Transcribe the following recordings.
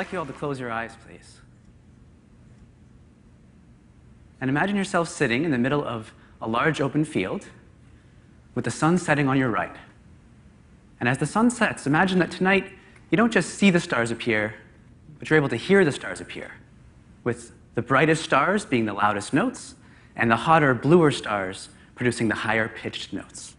like you all to close your eyes, please. And imagine yourself sitting in the middle of a large open field with the sun setting on your right. And as the sun sets, imagine that tonight you don't just see the stars appear, but you're able to hear the stars appear, with the brightest stars being the loudest notes, and the hotter, bluer stars producing the higher pitched notes.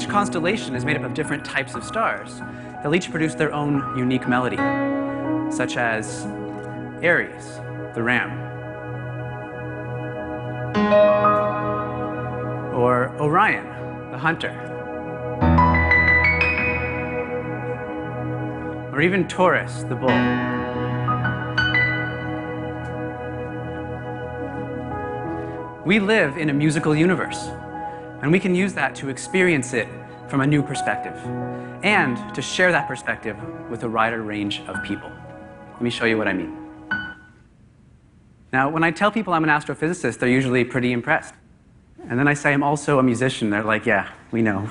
Each constellation is made up of different types of stars, they'll each produce their own unique melody, such as Aries, the ram, or Orion, the hunter, or even Taurus, the bull. We live in a musical universe, and we can use that to experience it from a new perspective and to share that perspective with a wider range of people. Let me show you what I mean. Now, when I tell people I'm an astrophysicist, they're usually pretty impressed. And then I say I'm also a musician, they're like, yeah, we know.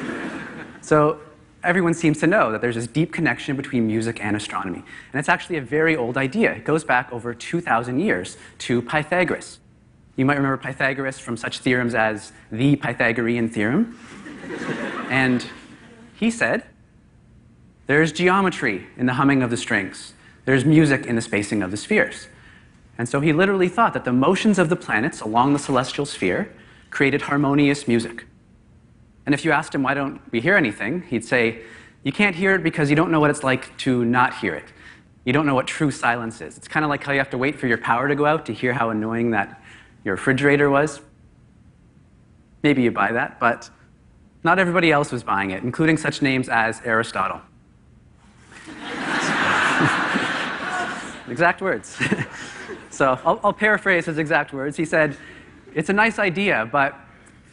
so everyone seems to know that there's this deep connection between music and astronomy. And it's actually a very old idea. It goes back over 2,000 years to Pythagoras. You might remember Pythagoras from such theorems as the Pythagorean theorem. and he said, There's geometry in the humming of the strings, there's music in the spacing of the spheres. And so he literally thought that the motions of the planets along the celestial sphere created harmonious music. And if you asked him, Why don't we hear anything? he'd say, You can't hear it because you don't know what it's like to not hear it. You don't know what true silence is. It's kind of like how you have to wait for your power to go out to hear how annoying that your refrigerator was. Maybe you buy that, but not everybody else was buying it, including such names as Aristotle. exact words. so I'll, I'll, paraphrase his exact words. He said, It's a nice idea, but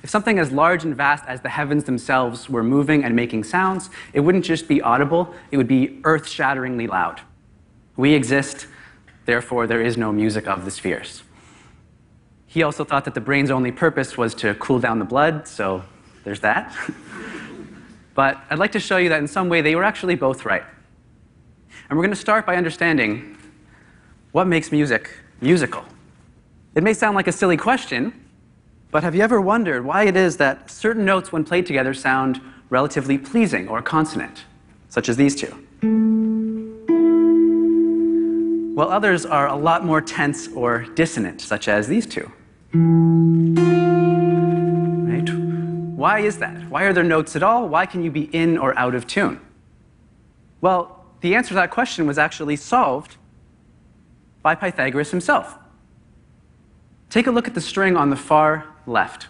if something as large and vast as the heavens themselves were moving and making sounds, it wouldn't just be audible, it would be earth shatteringly loud. We exist, therefore, there is no music of the spheres. He also thought that the brain's only purpose was to cool down the blood, so there's that. but I'd like to show you that in some way they were actually both right. And we're going to start by understanding what makes music musical. It may sound like a silly question, but have you ever wondered why it is that certain notes, when played together, sound relatively pleasing or consonant, such as these two? While others are a lot more tense or dissonant, such as these two. Right? Why is that? Why are there notes at all? Why can you be in or out of tune? Well, the answer to that question was actually solved by Pythagoras himself. Take a look at the string on the far left.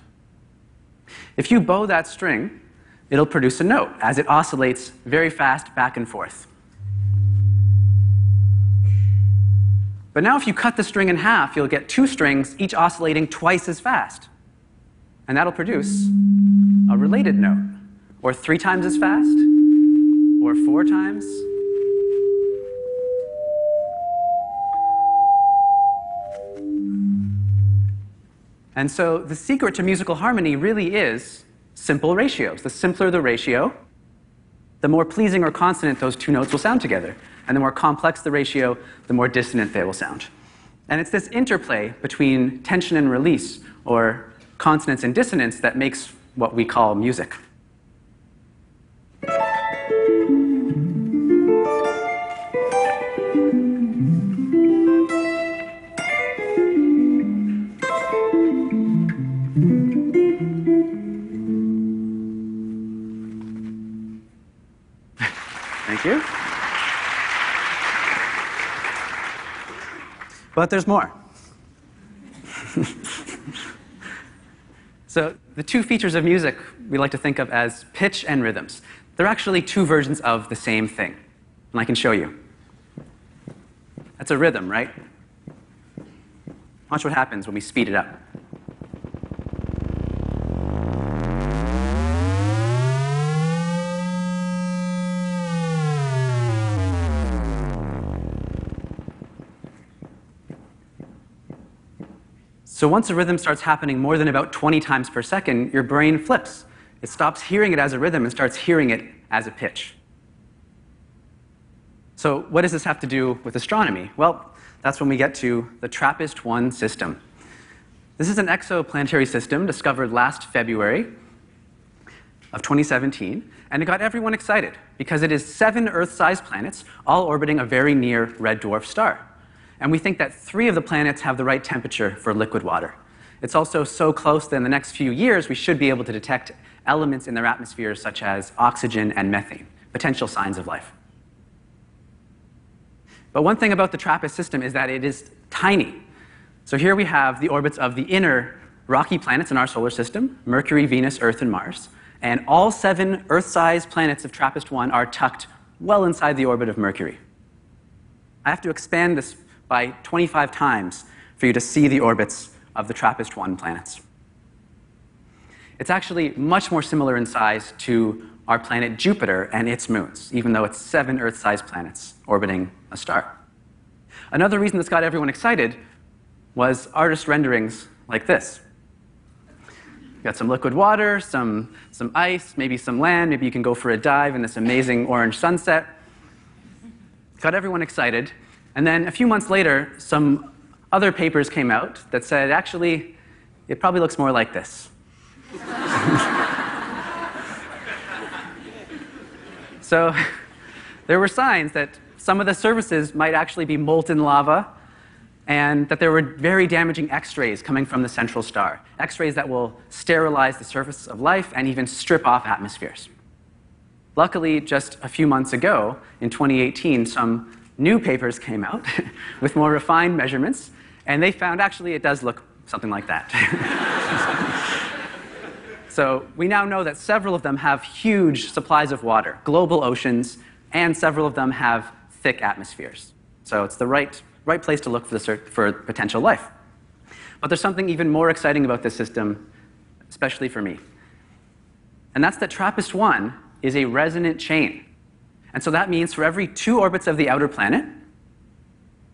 If you bow that string, it'll produce a note as it oscillates very fast back and forth. But now if you cut the string in half, you'll get two strings, each oscillating twice as fast. And that'll produce a related note, or three times as fast, or four times. And so the secret to musical harmony really is simple ratios. The simpler the ratio, the more pleasing or consonant those two notes will sound together. And the more complex the ratio, the more dissonant they will sound. And it's this interplay between tension and release, or consonance and dissonance, that makes what we call music. Thank you. But there's more. so, the two features of music we like to think of as pitch and rhythms. They're actually two versions of the same thing. And I can show you. That's a rhythm, right? Watch what happens when we speed it up. So once a rhythm starts happening more than about 20 times per second, your brain flips. It stops hearing it as a rhythm and starts hearing it as a pitch. So what does this have to do with astronomy? Well, that's when we get to the TRAPPIST-1 system. This is an exoplanetary system discovered last February of 2017, and it got everyone excited because it is seven Earth-sized planets all orbiting a very near red dwarf star. And we think that three of the planets have the right temperature for liquid water. It's also so close that in the next few years, we should be able to detect elements in their atmospheres such as oxygen and methane, potential signs of life. But one thing about the TRAPPIST system is that it is tiny. So here we have the orbits of the inner rocky planets in our solar system Mercury, Venus, Earth, and Mars. And all seven Earth sized planets of TRAPPIST 1 are tucked well inside the orbit of Mercury. I have to expand this by 25 times for you to see the orbits of the TRAPPIST 1 planets. It's actually much more similar in size to our planet Jupiter and its moons, even though it's seven Earth sized planets orbiting a star. Another reason this got everyone excited was artist renderings like this. You got some liquid water, some, some ice, maybe some land, maybe you can go for a dive in this amazing orange sunset. Got everyone excited. And then a few months later, some other papers came out that said, actually, it probably looks more like this. so there were signs that some of the surfaces might actually be molten lava and that there were very damaging X-rays coming from the central star. X-rays that will sterilize the surface of life and even strip off atmospheres. Luckily, just a few months ago, in 2018, some new papers came out with more refined measurements, and they found actually it does look something like that. so we now know that several of them have huge supplies of water, global oceans, and several of them have thick atmospheres. So it's the right, right place to look for, the, for potential life. But there's something even more exciting about this system, especially for me. And that's that TRAPPIST-1 is a resonant chain. And so that means for every two orbits of the outer planet,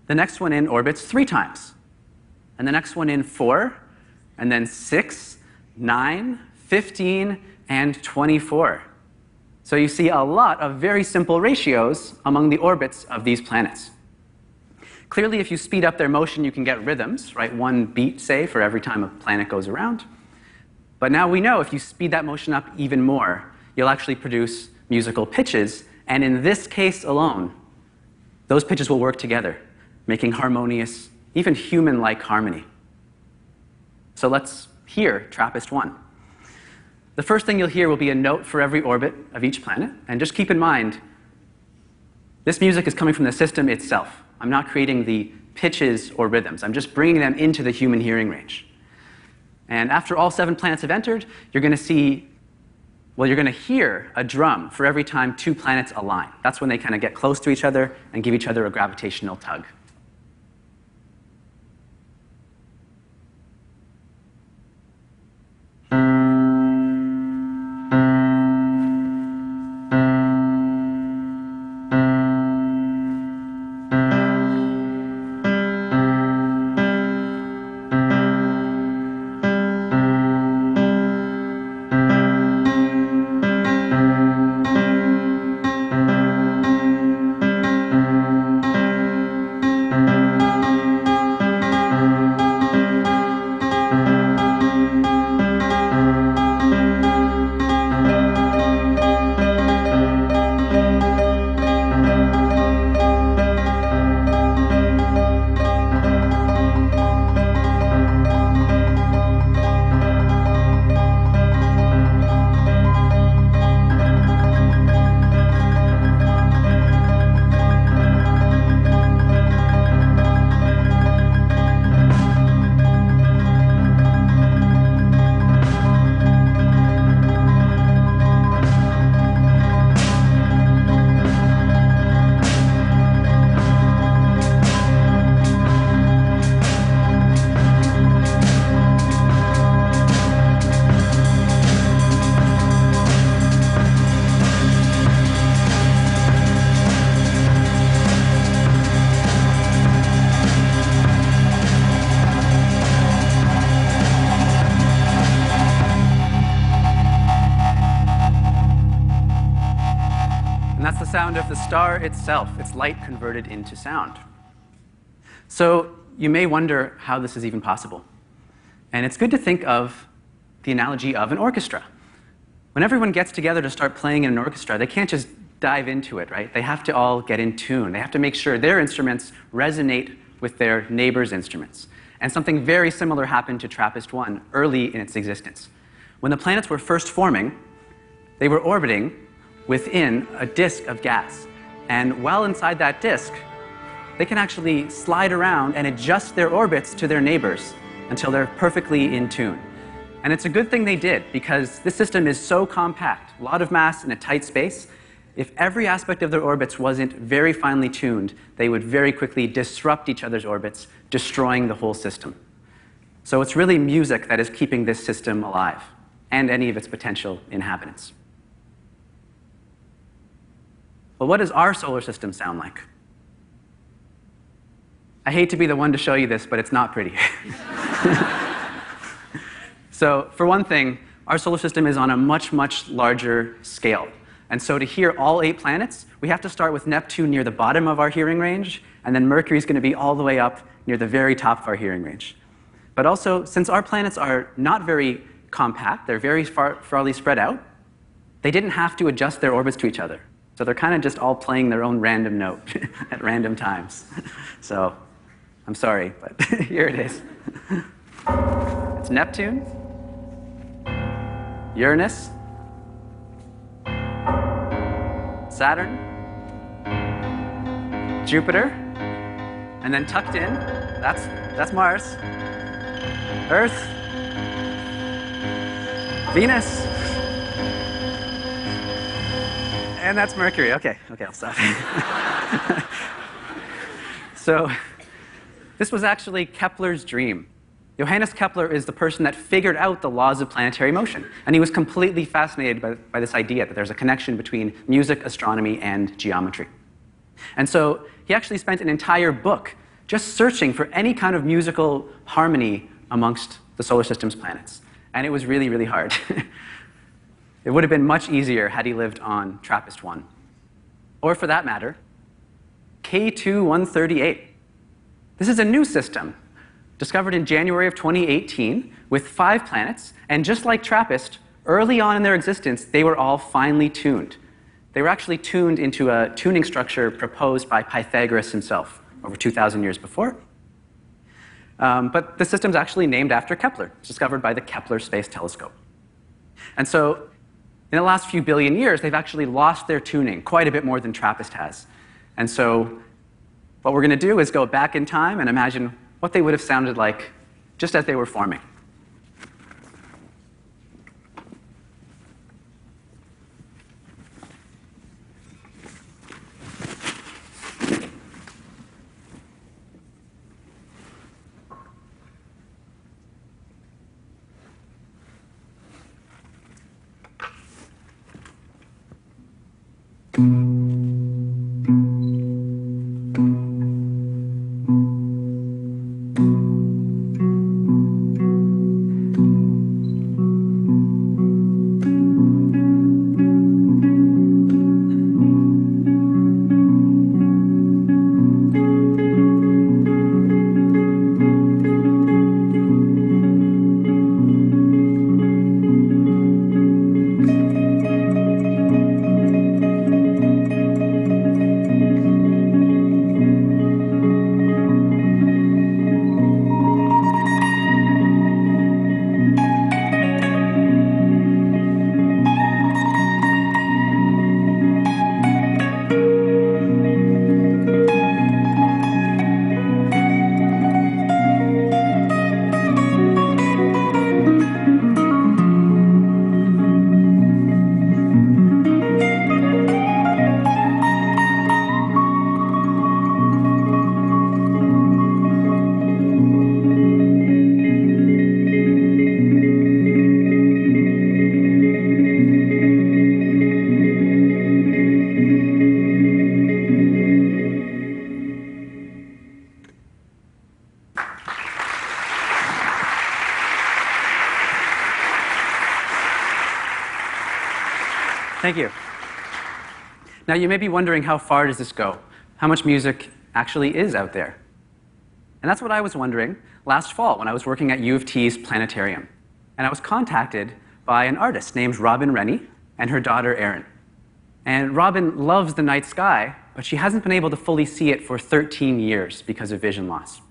the next one in orbits three times. And the next one in four, and then six, nine, 15, and 24. So you see a lot of very simple ratios among the orbits of these planets. Clearly, if you speed up their motion, you can get rhythms, right? One beat, say, for every time a planet goes around. But now we know if you speed that motion up even more, you'll actually produce musical pitches and in this case alone, those pitches will work together, making harmonious, even human like harmony. So let's hear TRAPPIST 1. The first thing you'll hear will be a note for every orbit of each planet. And just keep in mind, this music is coming from the system itself. I'm not creating the pitches or rhythms. I'm just bringing them into the human hearing range. And after all seven planets have entered, you're going to see well, you're going to hear a drum for every time two planets align. That's when they kind of get close to each other and give each other a gravitational tug. Star itself, its light converted into sound. So you may wonder how this is even possible. And it's good to think of the analogy of an orchestra. When everyone gets together to start playing in an orchestra, they can't just dive into it, right? They have to all get in tune. They have to make sure their instruments resonate with their neighbors' instruments. And something very similar happened to TRAPPIST 1 early in its existence. When the planets were first forming, they were orbiting within a disk of gas. And while inside that disk, they can actually slide around and adjust their orbits to their neighbors until they're perfectly in tune. And it's a good thing they did because this system is so compact, a lot of mass in a tight space. If every aspect of their orbits wasn't very finely tuned, they would very quickly disrupt each other's orbits, destroying the whole system. So it's really music that is keeping this system alive and any of its potential inhabitants. Well, what does our solar system sound like? I hate to be the one to show you this, but it's not pretty. so, for one thing, our solar system is on a much, much larger scale. And so, to hear all eight planets, we have to start with Neptune near the bottom of our hearing range, and then Mercury is going to be all the way up near the very top of our hearing range. But also, since our planets are not very compact, they're very far, farly spread out, they didn't have to adjust their orbits to each other. So they're kind of just all playing their own random note at random times. So I'm sorry, but here it is. It's Neptune, Uranus, Saturn, Jupiter, and then tucked in, that's, that's Mars, Earth, Venus, and that's Mercury. Okay, okay, I'll stop. so, this was actually Kepler's dream. Johannes Kepler is the person that figured out the laws of planetary motion. And he was completely fascinated by, by this idea that there's a connection between music, astronomy, and geometry. And so he actually spent an entire book just searching for any kind of musical harmony amongst the solar system's planets. And it was really, really hard. It would have been much easier had he lived on TRAPPIST 1. Or for that matter, K2-138. This is a new system discovered in January of 2018 with five planets, and just like TRAPPIST, early on in their existence, they were all finely tuned. They were actually tuned into a tuning structure proposed by Pythagoras himself over 2,000 years before. Um, but the system's actually named after Kepler, discovered by the Kepler Space Telescope. And so in the last few billion years, they've actually lost their tuning quite a bit more than TRAPPIST has. And so what we're going to do is go back in time and imagine what they would have sounded like just as they were forming. Thank you. Now, you may be wondering how far does this go? How much music actually is out there? And that's what I was wondering last fall when I was working at U of T's planetarium. And I was contacted by an artist named Robin Rennie and her daughter Erin. And Robin loves the night sky, but she hasn't been able to fully see it for 13 years because of vision loss.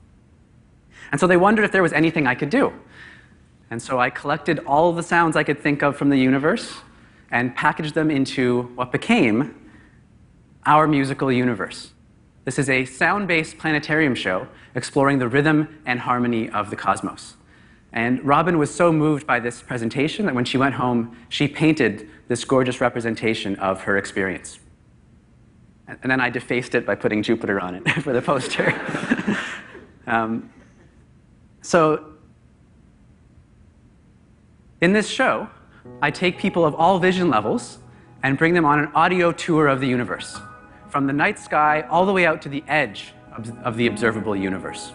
And so they wondered if there was anything I could do. And so I collected all the sounds I could think of from the universe and packaged them into what became our musical universe. This is a sound based planetarium show exploring the rhythm and harmony of the cosmos. And Robin was so moved by this presentation that when she went home, she painted this gorgeous representation of her experience. And then I defaced it by putting Jupiter on it for the poster. um, so, in this show, I take people of all vision levels and bring them on an audio tour of the universe, from the night sky all the way out to the edge of the observable universe.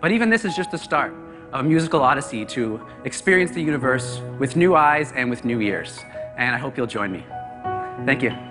But even this is just the start of a musical odyssey to experience the universe with new eyes and with new ears. And I hope you'll join me. Thank you.